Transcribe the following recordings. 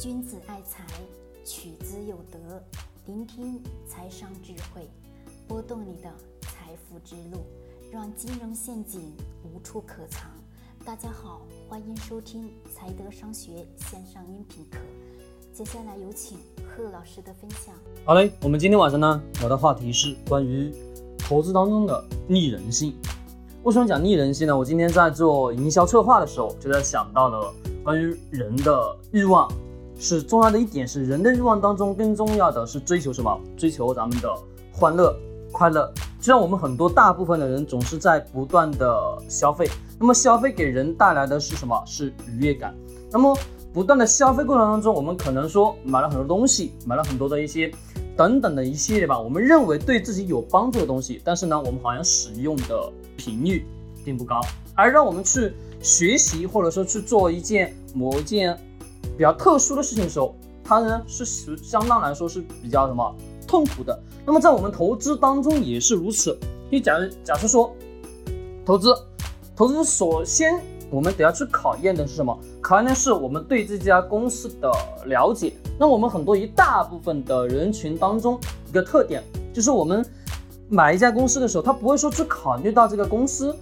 君子爱财，取之有德。聆听财商智慧，拨动你的财富之路，让金融陷阱无处可藏。大家好，欢迎收听财德商学线上音频课。接下来有请贺老师的分享。好嘞，我们今天晚上呢聊的话题是关于投资当中的逆人性。为什么讲逆人性呢？我今天在做营销策划的时候，就在想到了关于人的欲望是重要的一点，是人的欲望当中更重要的是追求什么？追求咱们的欢乐、快乐。就像我们很多大部分的人总是在不断的消费，那么消费给人带来的是什么？是愉悦感。那么不断的消费过程当中，我们可能说买了很多东西，买了很多的一些。等等的一系列吧，我们认为对自己有帮助的东西，但是呢，我们好像使用的频率并不高，而让我们去学习或者说去做一件某一件比较特殊的事情的时候，它呢是相当来说是比较什么痛苦的。那么在我们投资当中也是如此。你假如假设说投资，投资首先。我们得要去考验的是什么？考验的是我们对这家公司的了解。那我们很多一大部分的人群当中，一个特点就是，我们买一家公司的时候，他不会说去考虑到这个公司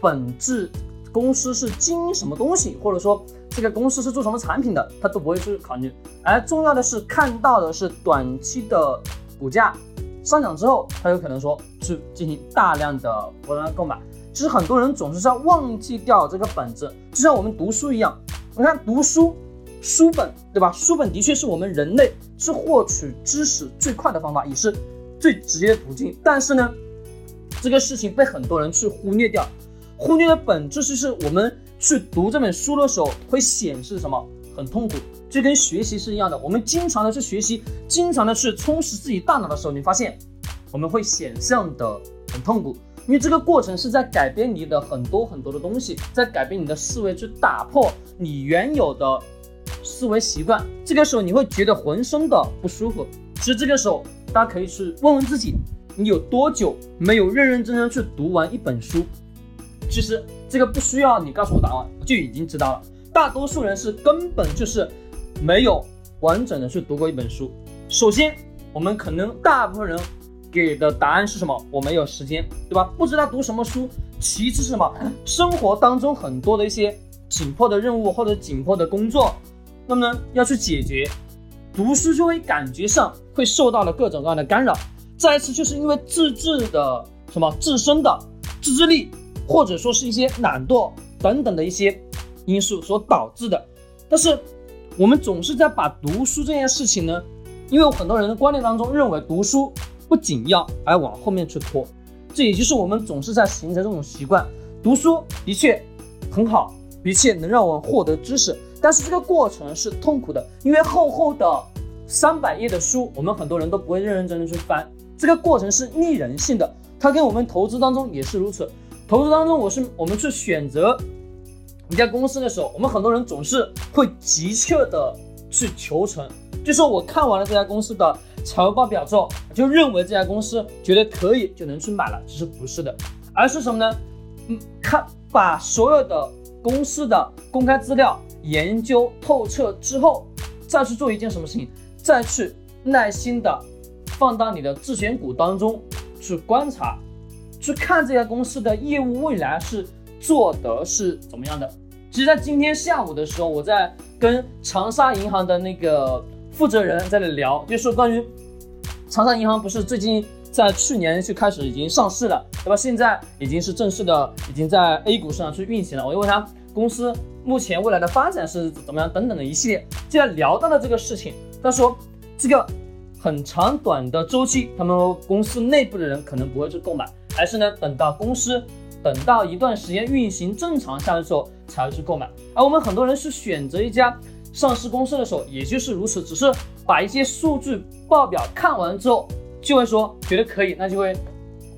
本质，公司是经营什么东西，或者说这个公司是做什么产品的，他都不会去考虑。而重要的是看到的是短期的股价上涨之后，他有可能说去进行大量的波段购买。其实很多人总是在忘记掉这个本质，就像我们读书一样。你看读书，书本对吧？书本的确是我们人类是获取知识最快的方法，也是最直接的途径。但是呢，这个事情被很多人去忽略掉。忽略的本质就是我们去读这本书的时候会显示什么？很痛苦，就跟学习是一样的。我们经常的去学习，经常的去充实自己大脑的时候，你发现我们会显象的很痛苦。因为这个过程是在改变你的很多很多的东西，在改变你的思维，去打破你原有的思维习惯。这个时候你会觉得浑身的不舒服。其实这个时候，大家可以去问问自己，你有多久没有认认真真去读完一本书？其实这个不需要你告诉我答案，我就已经知道了。大多数人是根本就是没有完整的去读过一本书。首先，我们可能大部分人。给的答案是什么？我没有时间，对吧？不知道读什么书。其次是什么？生活当中很多的一些紧迫的任务或者紧迫的工作，那么呢要去解决，读书就会感觉上会受到了各种各样的干扰。再一次就是因为自制的什么自身的自制力，或者说是一些懒惰等等的一些因素所导致的。但是我们总是在把读书这件事情呢，因为很多人的观念当中认为读书。不仅要，而往后面去拖，这也就是我们总是在形成这种习惯。读书的确很好，的确能让我们获得知识，但是这个过程是痛苦的，因为厚厚的三百页的书，我们很多人都不会认认真真去翻。这个过程是逆人性的，它跟我们投资当中也是如此。投资当中，我是我们去选择一家公司的时候，我们很多人总是会急切的去求成，就说我看完了这家公司的。财务报表之后，就认为这家公司觉得可以就能去买了，其实不是的，而是什么呢？嗯，看把所有的公司的公开资料研究透彻之后，再去做一件什么事情，再去耐心的放到你的自选股当中去观察，去看这家公司的业务未来是做的是怎么样的。其实，在今天下午的时候，我在跟长沙银行的那个。负责人在那聊，就是关于长沙银行不是最近在去年就开始已经上市了，对吧？现在已经是正式的，已经在 A 股上去运行了。我就问他公司目前未来的发展是怎么样，等等的一系列。既然聊到了这个事情，他说这个很长短的周期，他们公司内部的人可能不会去购买，而是呢等到公司等到一段时间运行正常下来之后才会去购买。而我们很多人是选择一家。上市公司的时候也就是如此，只是把一些数据报表看完之后，就会说觉得可以，那就会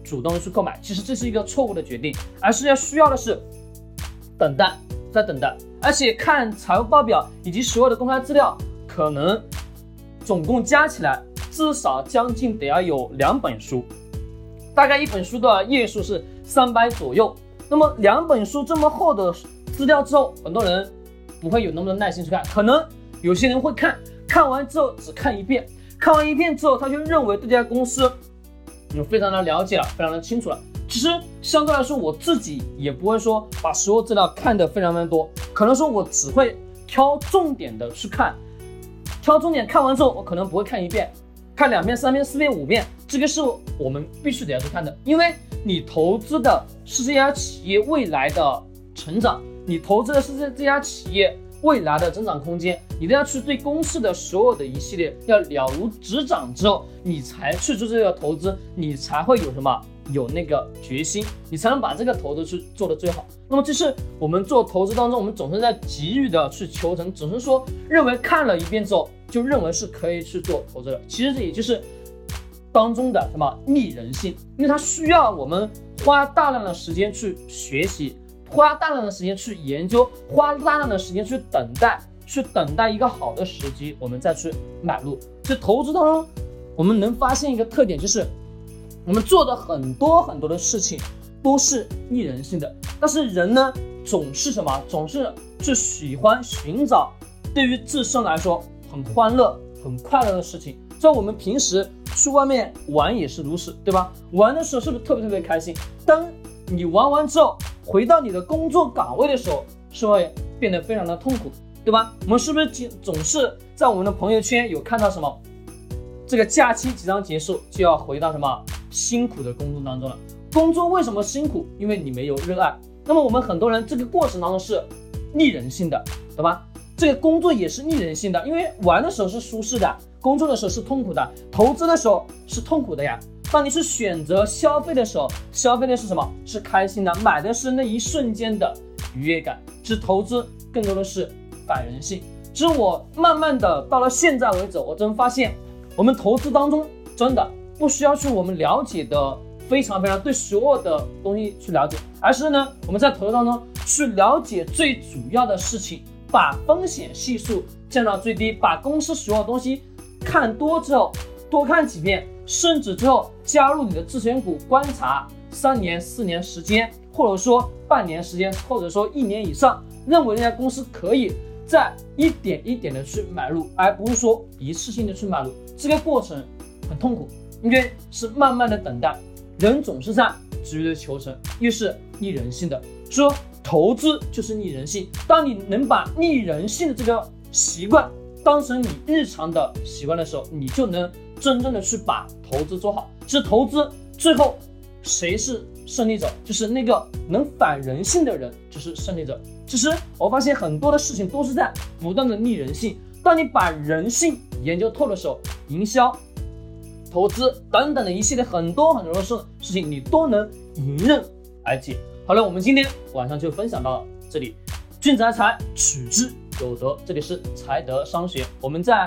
主动去购买。其实这是一个错误的决定，而是要需要的是等待，再等待，而且看财务报表以及所有的公开资料，可能总共加起来至少将近得要有两本书，大概一本书的页数是三百左右。那么两本书这么厚的资料之后，很多人。不会有那么多耐心去看，可能有些人会看，看完之后只看一遍，看完一遍之后，他就认为这家公司有非常的了解了，非常的清楚了。其实相对来说，我自己也不会说把所有资料看得非常非常多，可能说我只会挑重点的去看，挑重点看完之后，我可能不会看一遍，看两遍、三遍、四遍、五遍，这个是我们必须得要去看的，因为你投资的是这家企业未来的成长，你投资的是这这家企业未来的增长空间，你都要去对公司的所有的一系列要了如指掌之后，你才去做这个投资，你才会有什么？有那个决心，你才能把这个投资去做的最好。那么这是我们做投资当中，我们总是在急于的去求成，总是说认为看了一遍之后就认为是可以去做投资的。其实这也就是当中的什么逆人性，因为它需要我们花大量的时间去学习，花大量的时间去研究，花大量的时间去等待，去等待一个好的时机，我们再去买入。这投资当中，我们能发现一个特点就是。我们做的很多很多的事情都是逆人性的，但是人呢，总是什么？总是去喜欢寻找对于自身来说很欢乐、很快乐的事情。在我们平时去外面玩也是如此，对吧？玩的时候是不是特别特别开心？当你玩完之后，回到你的工作岗位的时候，是会变得非常的痛苦，对吧？我们是不是总总是在我们的朋友圈有看到什么？这个假期即将结束，就要回到什么？辛苦的工作当中了，工作为什么辛苦？因为你没有热爱。那么我们很多人这个过程当中是逆人性的，懂吧？这个工作也是逆人性的，因为玩的时候是舒适的，工作的时候是痛苦的，投资的时候是痛苦的呀。当你是选择消费的时候，消费的是什么？是开心的，买的是那一瞬间的愉悦感。是投资更多的是反人性。其实我慢慢的到了现在为止，我真发现我们投资当中真的。不需要去我们了解的非常非常对所有的东西去了解，而是呢我们在投资当中去了解最主要的事情，把风险系数降到最低，把公司所有东西看多之后，多看几遍，甚至之后加入你的自选股观察三年四年时间，或者说半年时间，或者说一年以上，认为这家公司可以再一点一点的去买入，而不是说一次性的去买入，这个过程很痛苦。因为是慢慢的等待，人总是在急于求成，又是逆人性的。说投资就是逆人性。当你能把逆人性的这个习惯当成你日常的习惯的时候，你就能真正的去把投资做好。其实投资最后谁是胜利者？就是那个能反人性的人就是胜利者。其实我发现很多的事情都是在不断的逆人性。当你把人性研究透的时候，营销。投资等等的一系列很多很多的事事情，你都能迎刃而解。好了，我们今天晚上就分享到这里。君子爱财，取之有德。这里是财德商学。我们在